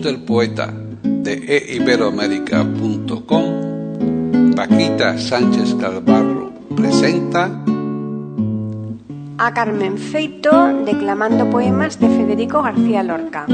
Del poeta de eiberoamérica.com, Paquita Sánchez Calvarro presenta a Carmen Feito declamando poemas de Federico García Lorca.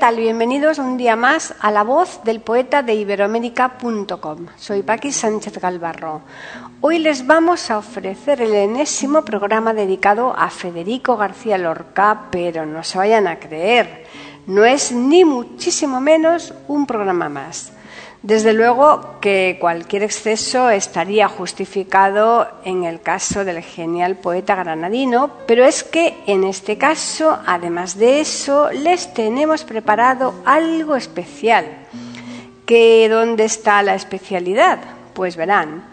Tal? Bienvenidos un día más a la voz del poeta de iberoamérica.com. Soy Paqui Sánchez Galvarro. Hoy les vamos a ofrecer el enésimo programa dedicado a Federico García Lorca, pero no se vayan a creer, no es ni muchísimo menos un programa más. Desde luego que cualquier exceso estaría justificado en el caso del genial poeta granadino, pero es que en este caso, además de eso, les tenemos preparado algo especial. ¿Que dónde está la especialidad? Pues verán.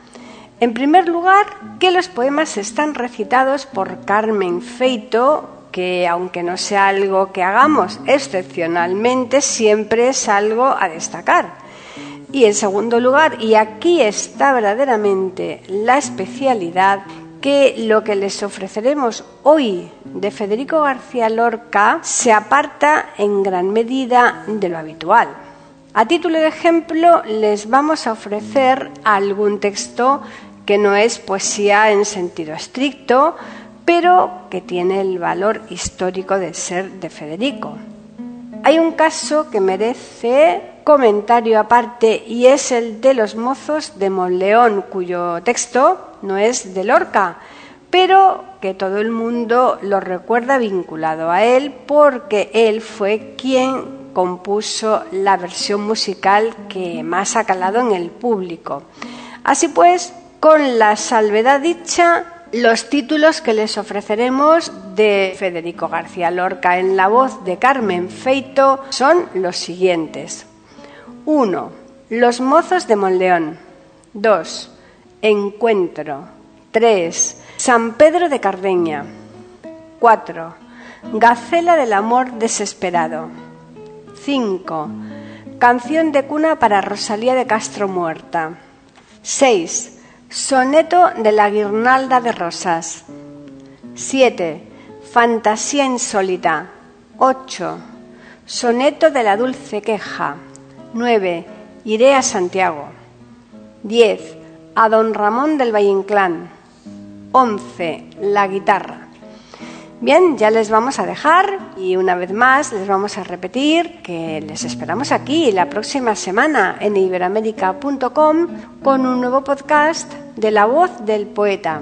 En primer lugar, que los poemas están recitados por Carmen Feito, que aunque no sea algo que hagamos excepcionalmente, siempre es algo a destacar. Y en segundo lugar, y aquí está verdaderamente la especialidad, que lo que les ofreceremos hoy de Federico García Lorca se aparta en gran medida de lo habitual. A título de ejemplo, les vamos a ofrecer algún texto que no es poesía en sentido estricto, pero que tiene el valor histórico de ser de Federico. Hay un caso que merece comentario aparte y es el de los mozos de Monleón, cuyo texto no es de Lorca, pero que todo el mundo lo recuerda vinculado a él porque él fue quien compuso la versión musical que más ha calado en el público. Así pues, con la salvedad dicha, los títulos que les ofreceremos de Federico García Lorca en la voz de Carmen Feito son los siguientes. 1. Los mozos de Monleón. 2. Encuentro. 3. San Pedro de Cardeña. 4. Gacela del amor desesperado. 5. Canción de cuna para Rosalía de Castro Muerta. 6. Soneto de la guirnalda de rosas. 7. Fantasía insólita. 8. Soneto de la dulce queja. 9. Iré a Santiago. 10. A don Ramón del Valle Inclán. 11. La guitarra. Bien, ya les vamos a dejar y una vez más les vamos a repetir que les esperamos aquí la próxima semana en iberamérica.com con un nuevo podcast de la voz del poeta.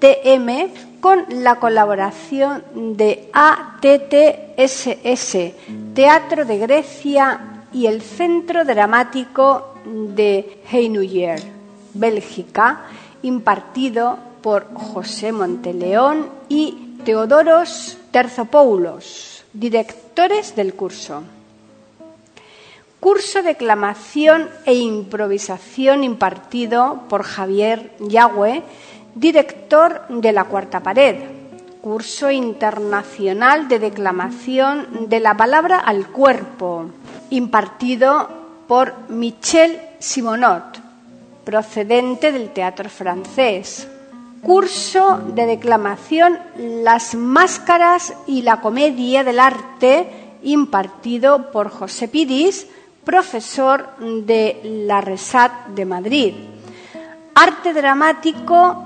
IITM con la colaboración de ATTSS, Teatro de Grecia y el Centro Dramático de Heinuyer, Bélgica, impartido por José Monteleón y Teodoros Terzopoulos, directores del curso. Curso de declamación e improvisación impartido por Javier Yagüe, director de La Cuarta Pared. Curso internacional de declamación de la palabra al cuerpo, impartido por Michel Simonot, procedente del teatro francés. Curso de declamación Las máscaras y la comedia del arte, impartido por José Piris, profesor de la RESAT de Madrid. Arte dramático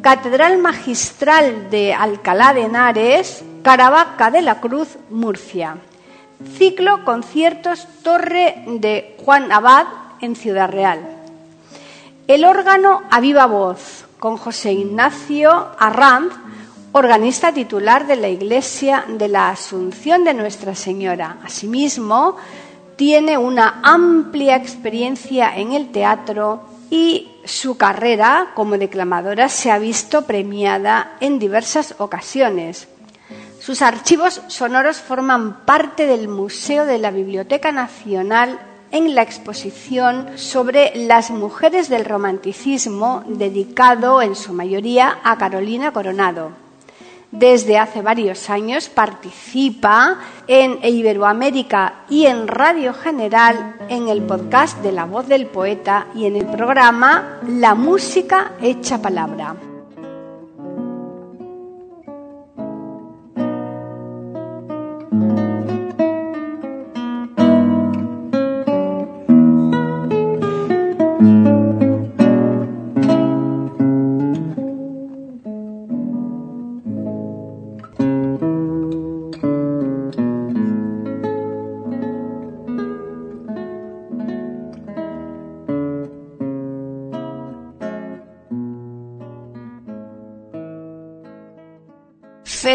Catedral Magistral de Alcalá de Henares, Caravaca de la Cruz, Murcia. Ciclo Conciertos Torre de Juan Abad en Ciudad Real. El órgano a viva voz con José Ignacio Arranz organista titular de la Iglesia de la Asunción de Nuestra Señora. Asimismo, tiene una amplia experiencia en el teatro y su carrera como declamadora se ha visto premiada en diversas ocasiones. Sus archivos sonoros forman parte del Museo de la Biblioteca Nacional en la exposición sobre las mujeres del romanticismo dedicado en su mayoría a Carolina Coronado desde hace varios años participa en Iberoamérica y en Radio General en el podcast de La Voz del Poeta y en el programa La Música Hecha Palabra.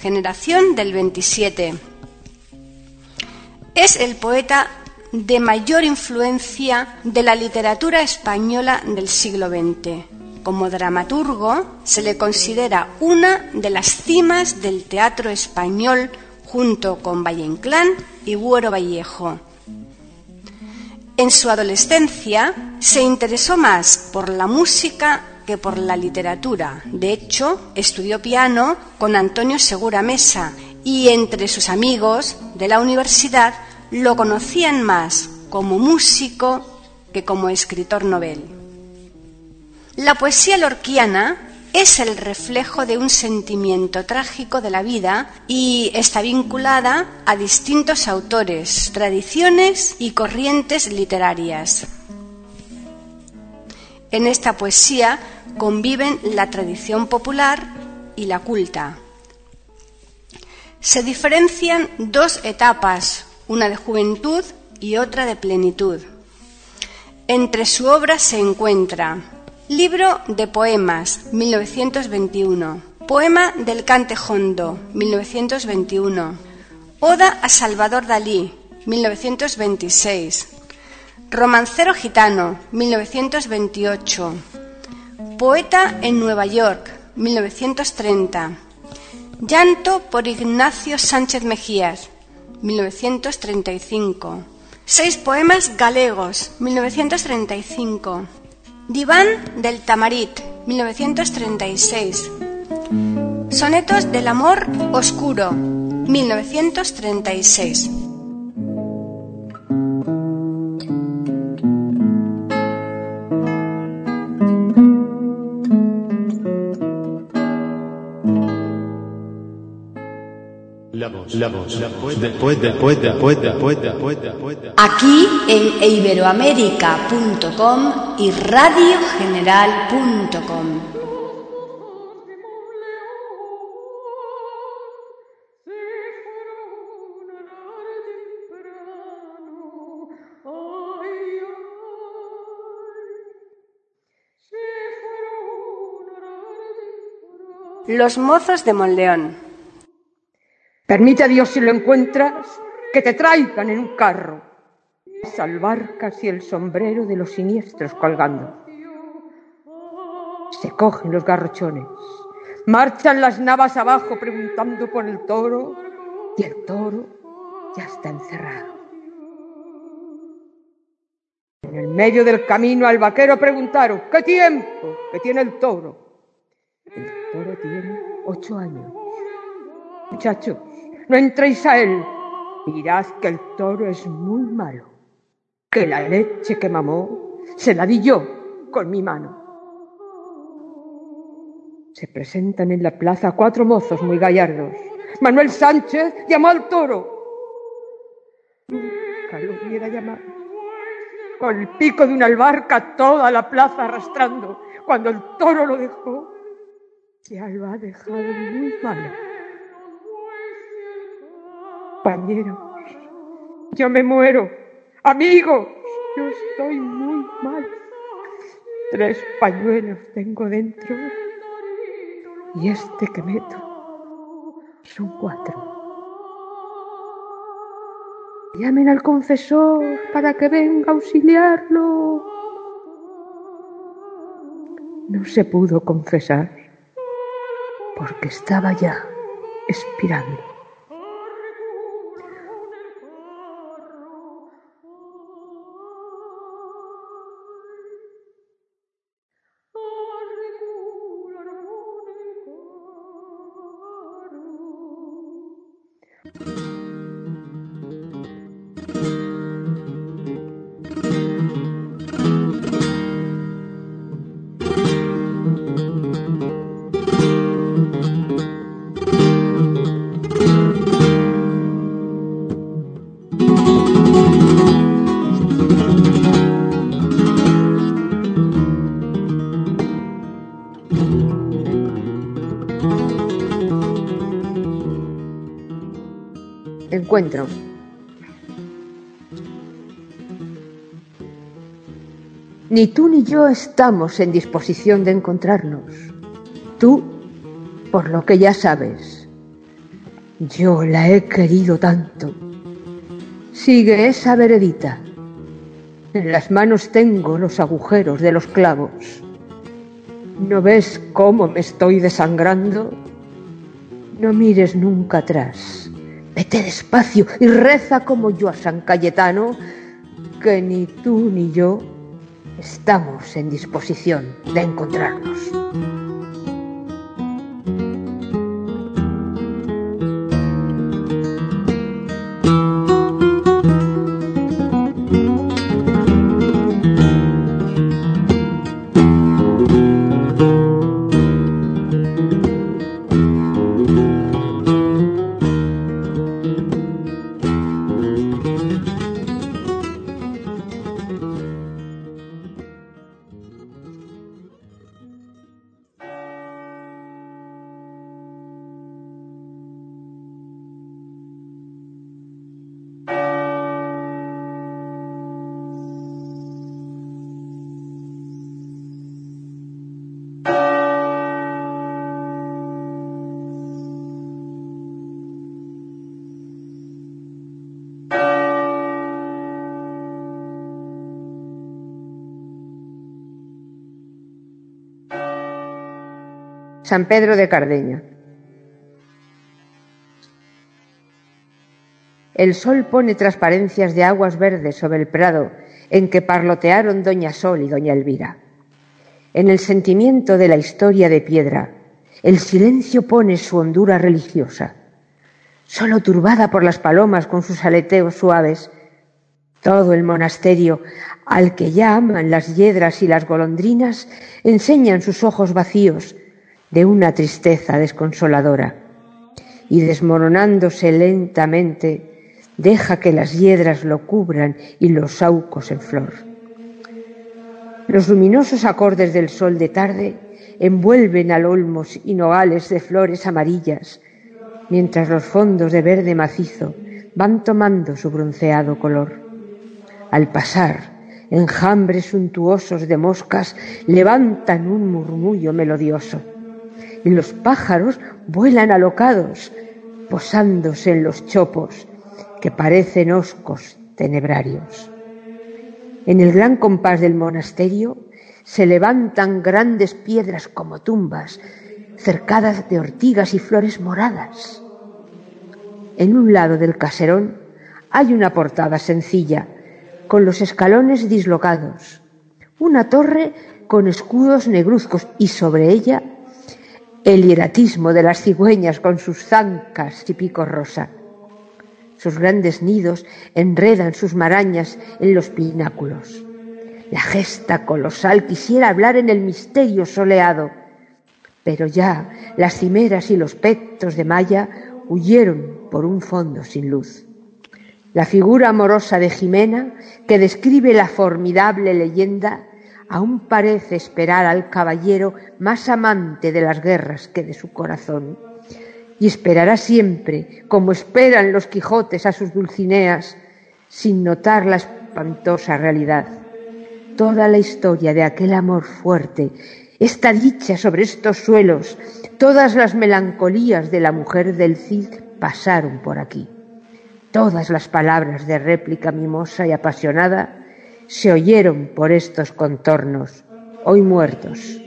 generación del 27. Es el poeta de mayor influencia de la literatura española del siglo XX. Como dramaturgo se le considera una de las cimas del teatro español junto con Valle Inclán y Buero Vallejo. En su adolescencia se interesó más por la música que por la literatura. De hecho, estudió piano con Antonio Segura Mesa y entre sus amigos de la universidad lo conocían más como músico que como escritor novel. La poesía lorquiana es el reflejo de un sentimiento trágico de la vida y está vinculada a distintos autores, tradiciones y corrientes literarias. En esta poesía conviven la tradición popular y la culta. Se diferencian dos etapas, una de juventud y otra de plenitud. Entre su obra se encuentra Libro de Poemas, 1921. Poema del Cante Jondo, 1921. Oda a Salvador Dalí, 1926. Romancero gitano, 1928. Poeta en Nueva York, 1930. Llanto por Ignacio Sánchez Mejías, 1935. Seis poemas galegos, 1935. Diván del Tamarit, 1936. Sonetos del Amor Oscuro, 1936. Aquí en iberoamérica.com y radiogeneral.com. Los mozos de Moldeón. Permite a Dios si lo encuentras que te traigan en un carro. Salvar casi el sombrero de los siniestros colgando. Se cogen los garrochones. Marchan las navas abajo preguntando por el toro y el toro ya está encerrado. En el medio del camino al vaquero preguntaron, ¿qué tiempo que tiene el toro? El toro tiene ocho años. Muchachos, no entréis a él. Mirad que el toro es muy malo, que la leche que mamó se la di yo con mi mano. Se presentan en la plaza cuatro mozos muy gallardos. Manuel Sánchez llamó al toro. Nunca lo hubiera llamado. Con el pico de una albarca toda la plaza arrastrando. Cuando el toro lo dejó, ya lo ha dejado muy malo compañeros. Yo me muero. Amigos, yo estoy muy mal. Tres pañuelos tengo dentro y este que meto son cuatro. Llamen al confesor para que venga a auxiliarlo. No se pudo confesar porque estaba ya expirando. Ni tú ni yo estamos en disposición de encontrarnos. Tú, por lo que ya sabes. Yo la he querido tanto. Sigue esa veredita. En las manos tengo los agujeros de los clavos. ¿No ves cómo me estoy desangrando? No mires nunca atrás. Vete despacio y reza como yo a San Cayetano, que ni tú ni yo estamos en disposición de encontrarnos. San Pedro de Cardeña. El sol pone transparencias de aguas verdes sobre el prado en que parlotearon Doña Sol y Doña Elvira. En el sentimiento de la historia de piedra, el silencio pone su hondura religiosa. Solo turbada por las palomas con sus aleteos suaves, todo el monasterio, al que ya aman las hiedras y las golondrinas, enseñan sus ojos vacíos de una tristeza desconsoladora. Y desmoronándose lentamente, deja que las hiedras lo cubran y los saucos en flor. Los luminosos acordes del sol de tarde envuelven al olmos y nogales de flores amarillas, mientras los fondos de verde macizo van tomando su bronceado color. Al pasar, enjambres suntuosos de moscas levantan un murmullo melodioso y los pájaros vuelan alocados, posándose en los chopos que parecen oscos tenebrarios. En el gran compás del monasterio se levantan grandes piedras como tumbas, cercadas de ortigas y flores moradas. En un lado del caserón hay una portada sencilla, con los escalones dislocados, una torre con escudos negruzcos y sobre ella el hieratismo de las cigüeñas con sus zancas y pico rosa. Sus grandes nidos enredan sus marañas en los pináculos. La gesta colosal quisiera hablar en el misterio soleado, pero ya las cimeras y los pectos de Maya huyeron por un fondo sin luz. La figura amorosa de Jimena, que describe la formidable leyenda, aún parece esperar al caballero más amante de las guerras que de su corazón. Y esperará siempre, como esperan los Quijotes a sus Dulcineas, sin notar la espantosa realidad. Toda la historia de aquel amor fuerte, esta dicha sobre estos suelos, todas las melancolías de la mujer del Cid pasaron por aquí. Todas las palabras de réplica mimosa y apasionada se oyeron por estos contornos, hoy muertos.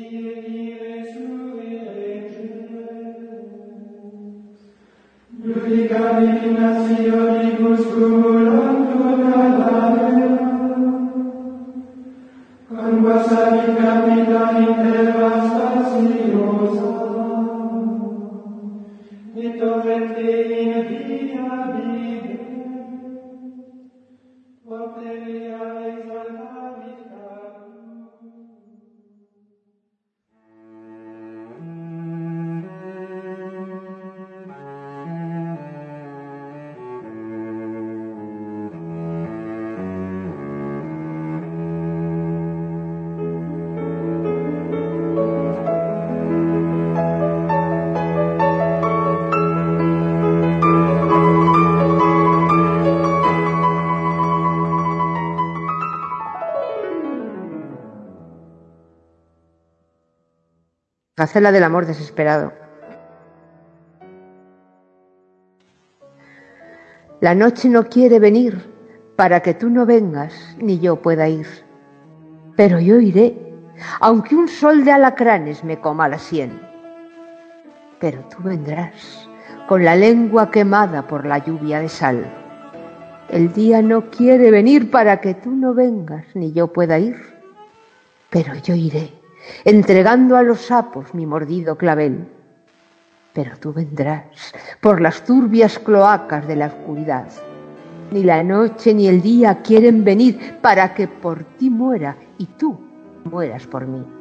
Gacela del amor desesperado. La noche no quiere venir para que tú no vengas ni yo pueda ir. Pero yo iré, aunque un sol de alacranes me coma la sien. Pero tú vendrás con la lengua quemada por la lluvia de sal. El día no quiere venir para que tú no vengas ni yo pueda ir. Pero yo iré entregando a los sapos mi mordido clavel. Pero tú vendrás por las turbias cloacas de la oscuridad. Ni la noche ni el día quieren venir para que por ti muera y tú mueras por mí.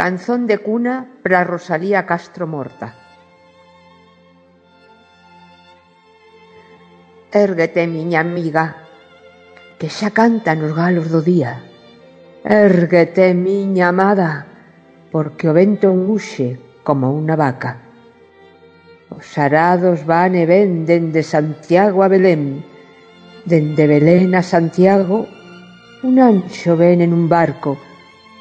Canción de cuna para Rosalía Castro morta. Érguete, miña amiga, que xa cantan os galos do día. Érguete, miña amada, porque o vento unguxe como unha vaca. Os arados van e ven dende Santiago a Belén, dende Belén a Santiago, un anxo ven en un barco,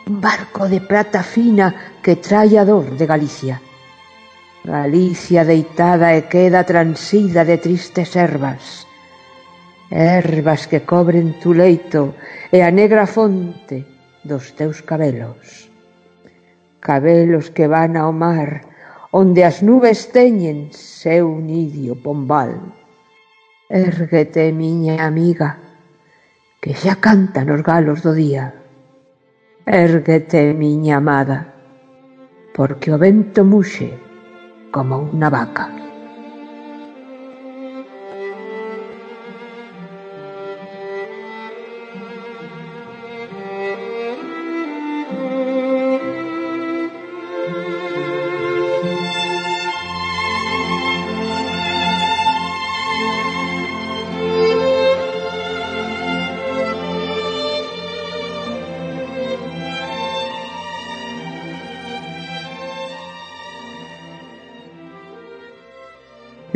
un barco de prata fina que trae a dor de Galicia. Galicia deitada e queda transida de tristes ervas. Ervas que cobren tu leito e a negra fonte dos teus cabelos. Cabelos que van ao mar, onde as nubes teñen seu nidio pombal. Érguete, miña amiga, que xa cantan os galos do día. Érguete, miña amada, porque o vento muxe como unha vaca.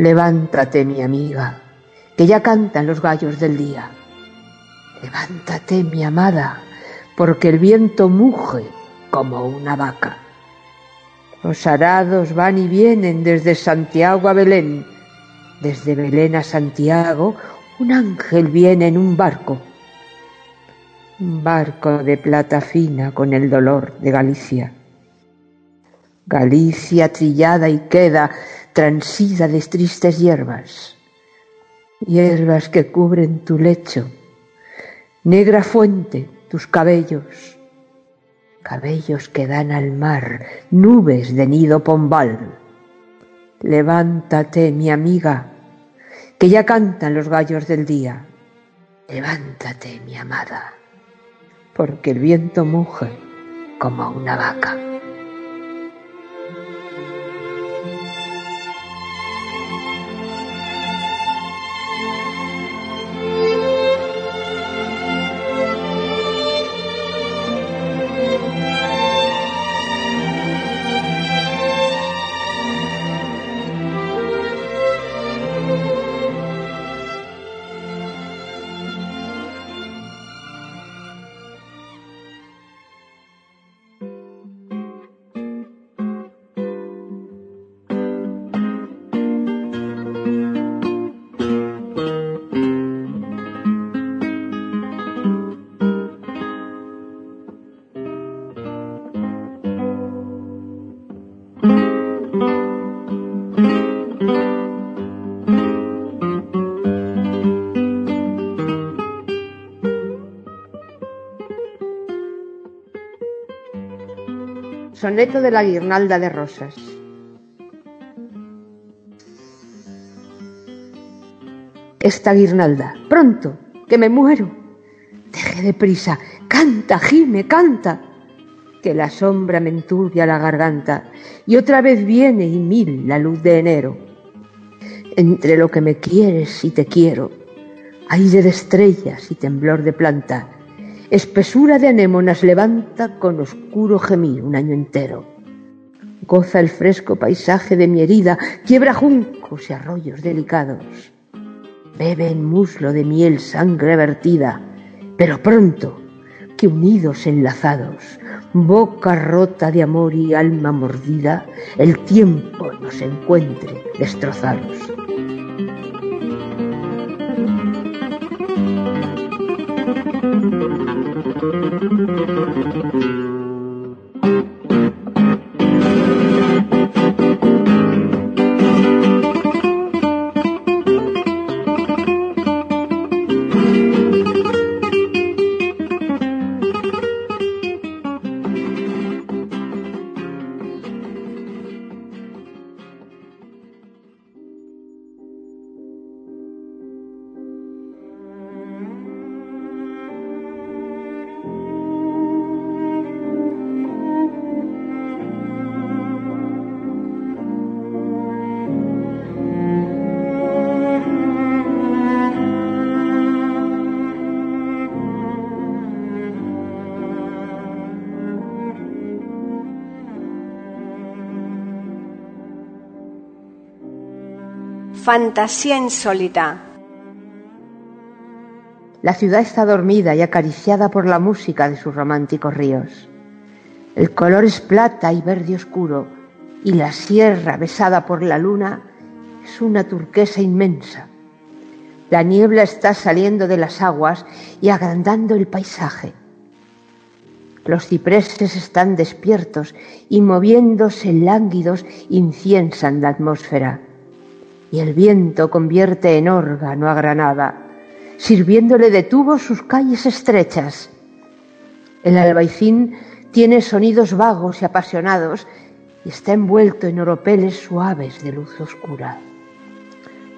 Levántate, mi amiga, que ya cantan los gallos del día. Levántate, mi amada, porque el viento muge como una vaca. Los arados van y vienen desde Santiago a Belén. Desde Belén a Santiago, un ángel viene en un barco. Un barco de plata fina con el dolor de Galicia. Galicia trillada y queda transida de tristes hierbas, hierbas que cubren tu lecho, negra fuente tus cabellos, cabellos que dan al mar, nubes de nido pombal. Levántate, mi amiga, que ya cantan los gallos del día. Levántate, mi amada, porque el viento muge como una vaca. Soneto de la guirnalda de rosas. Esta guirnalda, pronto, que me muero. Deje de prisa, canta, gime, canta, que la sombra me enturbia la garganta y otra vez viene y mil la luz de enero. Entre lo que me quieres y te quiero, aire de estrellas y temblor de planta, Espesura de anémonas levanta con oscuro gemir un año entero. Goza el fresco paisaje de mi herida, quiebra juncos y arroyos delicados. Bebe en muslo de miel sangre vertida, pero pronto que unidos enlazados, boca rota de amor y alma mordida, el tiempo nos encuentre destrozados. Fantasía insólita. La ciudad está dormida y acariciada por la música de sus románticos ríos. El color es plata y verde oscuro, y la sierra besada por la luna es una turquesa inmensa. La niebla está saliendo de las aguas y agrandando el paisaje. Los cipreses están despiertos y moviéndose lánguidos inciensan la atmósfera. Y el viento convierte en órgano a Granada, sirviéndole de tubo sus calles estrechas. El albaicín tiene sonidos vagos y apasionados y está envuelto en oropeles suaves de luz oscura.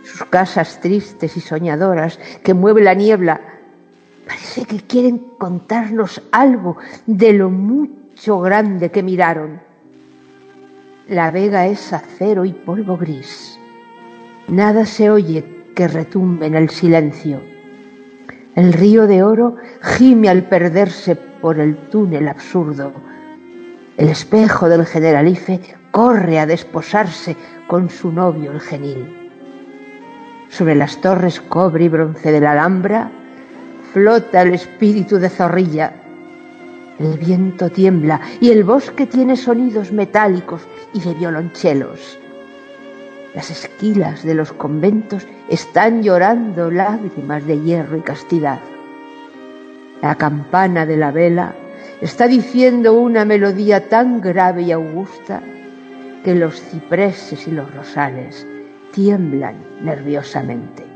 Sus casas tristes y soñadoras que mueve la niebla parece que quieren contarnos algo de lo mucho grande que miraron. La vega es acero y polvo gris. Nada se oye que retumbe en el silencio. El río de oro gime al perderse por el túnel absurdo el espejo del generalife corre a desposarse con su novio el genil. Sobre las torres cobre y bronce de la Alhambra flota el espíritu de zorrilla. El viento tiembla y el bosque tiene sonidos metálicos y de violonchelos. Las esquilas de los conventos están llorando lágrimas de hierro y castidad. La campana de la vela está diciendo una melodía tan grave y augusta que los cipreses y los rosales tiemblan nerviosamente.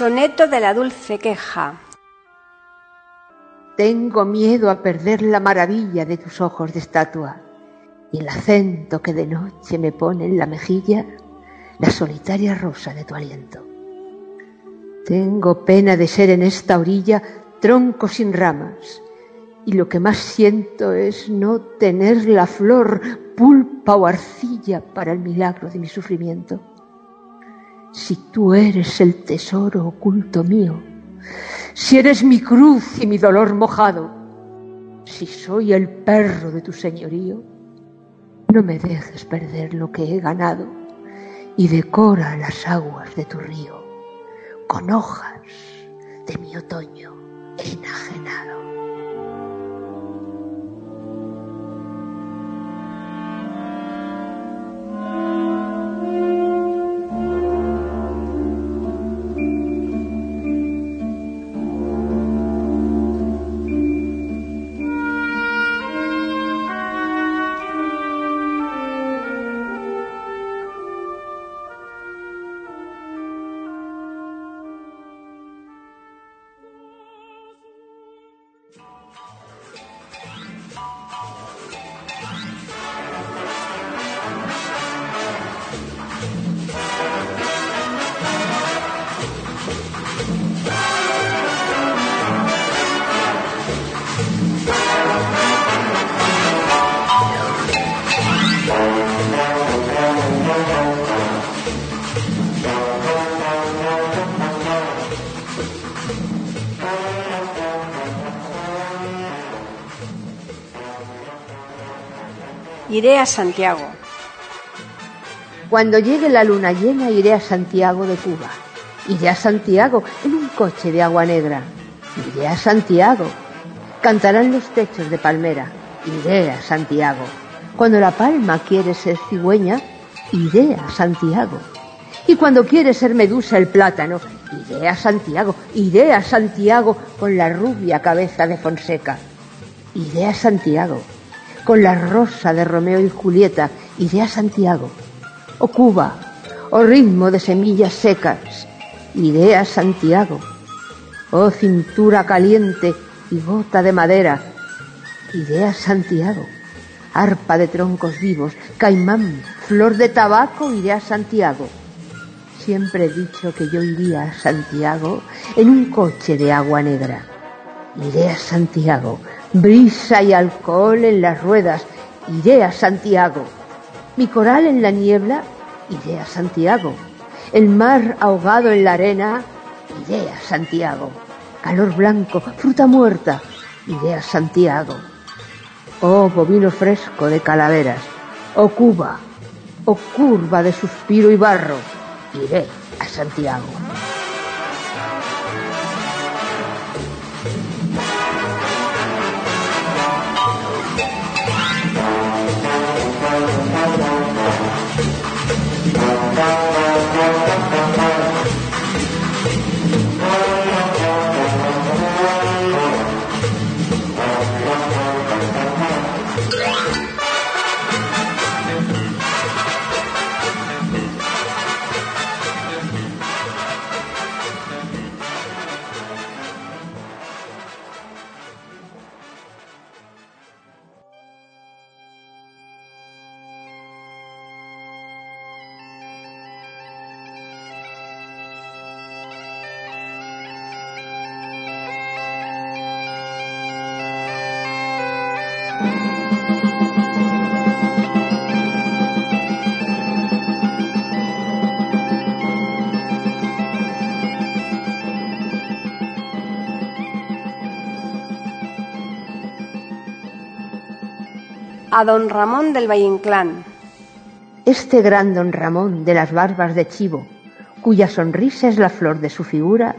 Soneto de la dulce queja. Tengo miedo a perder la maravilla de tus ojos de estatua y el acento que de noche me pone en la mejilla la solitaria rosa de tu aliento. Tengo pena de ser en esta orilla tronco sin ramas y lo que más siento es no tener la flor, pulpa o arcilla para el milagro de mi sufrimiento si tú eres el tesoro oculto mío, si eres mi cruz y mi dolor mojado, si soy el perro de tu señorío, no me dejes perder lo que he ganado y decora las aguas de tu río con hojas de mi otoño enajenado. Iré a Santiago. Cuando llegue la luna llena iré a Santiago de Cuba. Iré a Santiago en un coche de agua negra. Iré a Santiago. Cantarán los techos de palmera. Iré a Santiago. Cuando la palma quiere ser cigüeña, iré a Santiago. Y cuando quiere ser medusa el plátano, iré a Santiago, iré a Santiago con la rubia cabeza de Fonseca. Iré a Santiago con la rosa de Romeo y Julieta, iré a Santiago. O Cuba, o ritmo de semillas secas, iré a Santiago. Oh cintura caliente y gota de madera, iré a Santiago. Arpa de troncos vivos, caimán, flor de tabaco, iré a Santiago. Siempre he dicho que yo iría a Santiago en un coche de agua negra. Iré a Santiago, brisa y alcohol en las ruedas, iré a Santiago. Mi coral en la niebla, iré a Santiago. El mar ahogado en la arena, iré a Santiago. Calor blanco, fruta muerta, iré a Santiago. Oh bovino fresco de calaveras, oh Cuba, oh curva de suspiro y barro, iré a Santiago. A don Ramón del Valle Inclán. Este gran don Ramón de las barbas de chivo, cuya sonrisa es la flor de su figura,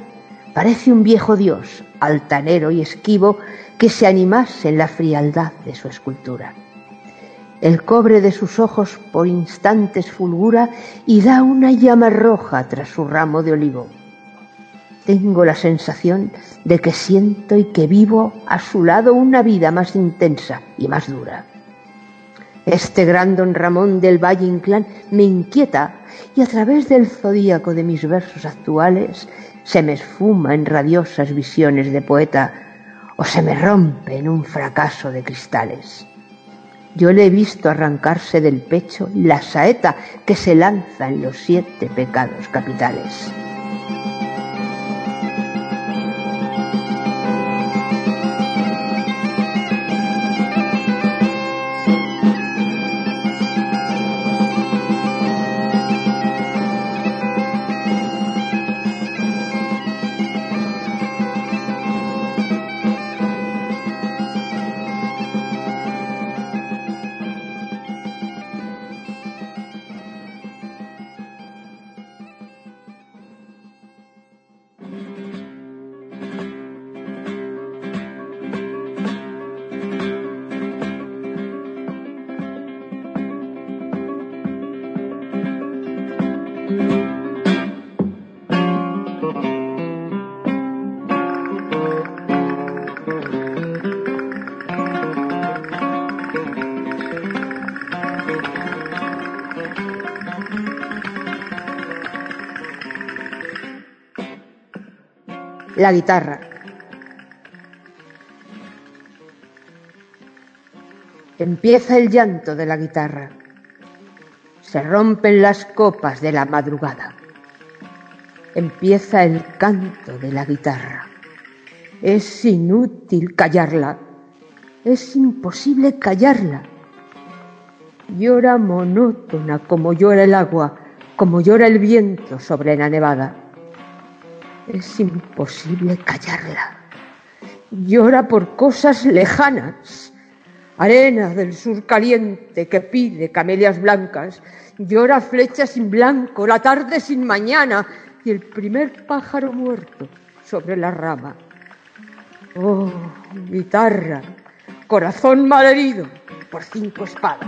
parece un viejo dios, altanero y esquivo, que se animase en la frialdad de su escultura. El cobre de sus ojos por instantes fulgura y da una llama roja tras su ramo de olivo. Tengo la sensación de que siento y que vivo a su lado una vida más intensa y más dura. Este gran don Ramón del Valle Inclán me inquieta y a través del zodíaco de mis versos actuales se me esfuma en radiosas visiones de poeta o se me rompe en un fracaso de cristales. Yo le he visto arrancarse del pecho la saeta que se lanza en los siete pecados capitales. La guitarra. Empieza el llanto de la guitarra. Se rompen las copas de la madrugada. Empieza el canto de la guitarra. Es inútil callarla. Es imposible callarla. Llora monótona como llora el agua, como llora el viento sobre la nevada. Es imposible callarla. Llora por cosas lejanas. Arena del sur caliente que pide camelias blancas. Llora flecha sin blanco, la tarde sin mañana y el primer pájaro muerto sobre la rama. Oh, guitarra, corazón malherido por cinco espadas.